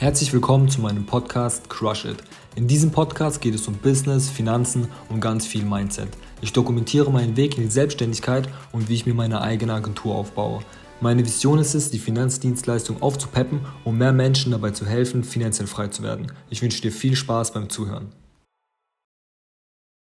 Herzlich willkommen zu meinem Podcast Crush It. In diesem Podcast geht es um Business, Finanzen und ganz viel Mindset. Ich dokumentiere meinen Weg in die Selbstständigkeit und wie ich mir meine eigene Agentur aufbaue. Meine Vision ist es, die Finanzdienstleistung aufzupeppen, um mehr Menschen dabei zu helfen, finanziell frei zu werden. Ich wünsche dir viel Spaß beim Zuhören.